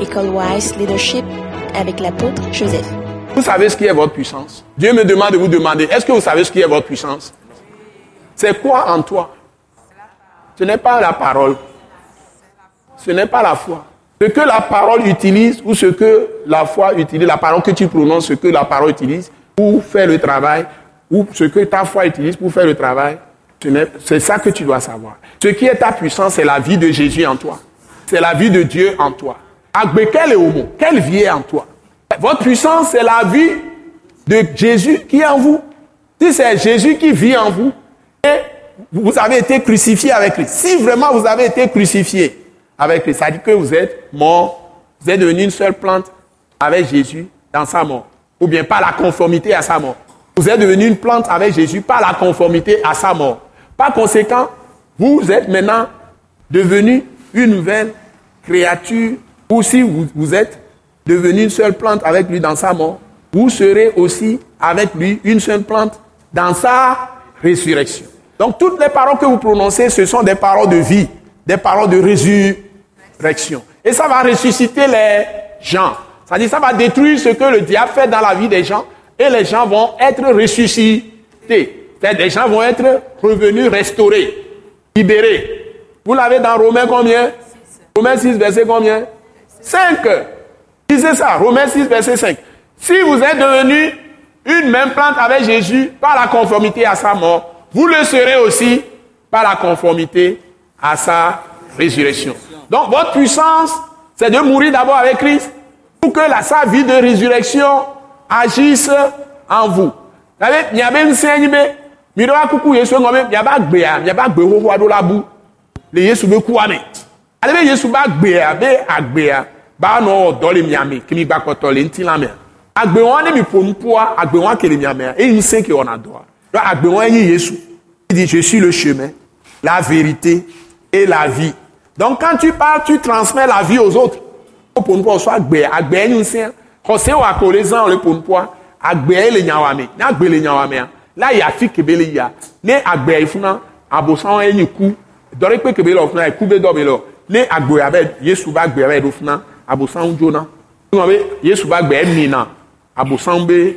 École Wise Leadership avec l'apôtre Joseph. Vous savez ce qui est votre puissance? Dieu me demande de vous demander, est-ce que vous savez ce qui est votre puissance? C'est quoi en toi? Ce n'est pas la parole. Ce n'est pas la foi. Ce que la parole utilise ou ce que la foi utilise, la parole que tu prononces, ce que la parole utilise pour faire le travail, ou ce que ta foi utilise pour faire le travail, c'est ça que tu dois savoir. Ce qui est ta puissance, c'est la vie de Jésus en toi. C'est la vie de Dieu en toi. Est homo Quelle vie en toi? Votre puissance, c'est la vie de Jésus qui est en vous. Si c'est Jésus qui vit en vous, et vous avez été crucifié avec lui. Si vraiment vous avez été crucifié avec lui, ça dit que vous êtes mort, vous êtes devenu une seule plante avec Jésus dans sa mort. Ou bien par la conformité à sa mort. Vous êtes devenu une plante avec Jésus par la conformité à sa mort. Par conséquent, vous êtes maintenant devenu une nouvelle créature, ou si vous, êtes devenu une seule plante avec lui dans sa mort, vous serez aussi avec lui une seule plante dans sa résurrection. Donc toutes les paroles que vous prononcez, ce sont des paroles de vie, des paroles de résurrection. Et ça va ressusciter les gens. C'est-à-dire ça va détruire ce que le diable fait dans la vie des gens et les gens vont être ressuscités. Les gens vont être revenus, restaurés, libérés. Vous l'avez dans Romains combien? Romains 6, verset combien? 5. Disez ça, Romains 6, verset 5. Si vous êtes devenu une même plante avec Jésus par la conformité à sa mort, vous le serez aussi par la conformité à sa résurrection. Donc votre puissance, c'est de mourir d'abord avec Christ pour que la, sa vie de résurrection agisse en vous. Il y a beaucoup de choses, il y a pas de il y a pas de la boue. Les Yesu be kuame. Ale be Yesu ba gbea be agbea no do le miame kimi ba koto le nti la me. Agbe won ne mi ponpoa, agbe won ke le miame e yin sen ke adoa. Donc agbe won yin Yesu. Il dit je suis le chemin, la vérité et la vie. Donc quand tu parles, tu transmets la vie aux autres. Ponpoa so agbe, agbe yin sen. Ko se wa ko le zan le ponpoa, agbe le nyawame. Na agbe le nyawame. La ya fi kebele ya. Ne agbe ifuna abosan yin ku dɔre kpe kebe le ɔfuna ekube dɔ be le ne agbe abe yesu ba gbe abe ɖo funa abosan dzona ŋun be yesu ba gbe emina abosan be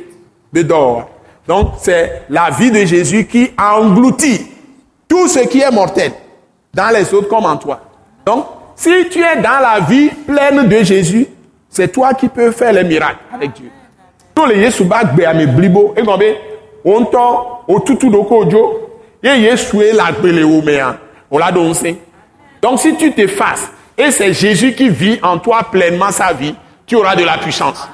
be dɔ donc c'est la vie de Jésus qui engloutit tout ce qui est mortel dans les autres comme en toi donc si tu es dans la vie pleine de Jésus c'est toi qui peux faire les miracles avec Dieu tó le yesu ba gbe ame blibo wo ŋutɔ o tutu do ko dzo ye yesue la gbele wo mea. On l'a donné. Donc si tu t'effaces et c'est Jésus qui vit en toi pleinement sa vie, tu auras de la puissance.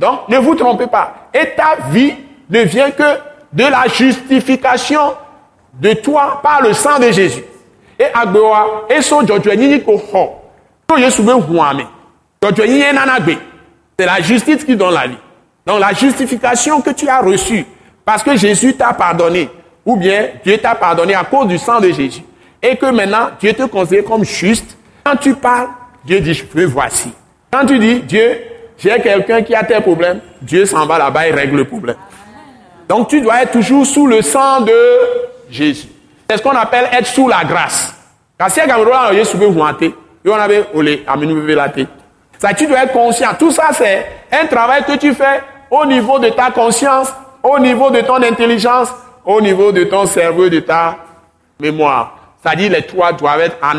Donc ne vous trompez pas. Et ta vie ne vient que de la justification de toi par le sang de Jésus. Et agbewa, et so ko. C'est la justice qui donne la vie. Donc la justification que tu as reçue parce que Jésus t'a pardonné ou bien Dieu t'a pardonné à cause du sang de Jésus et que maintenant Dieu te considère comme juste, quand tu parles, Dieu dit, je me voici. Quand tu dis, Dieu, j'ai quelqu'un qui a tel problème, Dieu s'en va là-bas et règle le problème. Donc tu dois être toujours sous le sang de Jésus. C'est ce qu'on appelle être sous la grâce. Ça, tu dois être conscient. Tout ça, c'est un travail que tu fais au niveau de ta conscience, au niveau de ton intelligence, au niveau de ton cerveau, de ta mémoire. C'est-à-dire les trois doivent être en,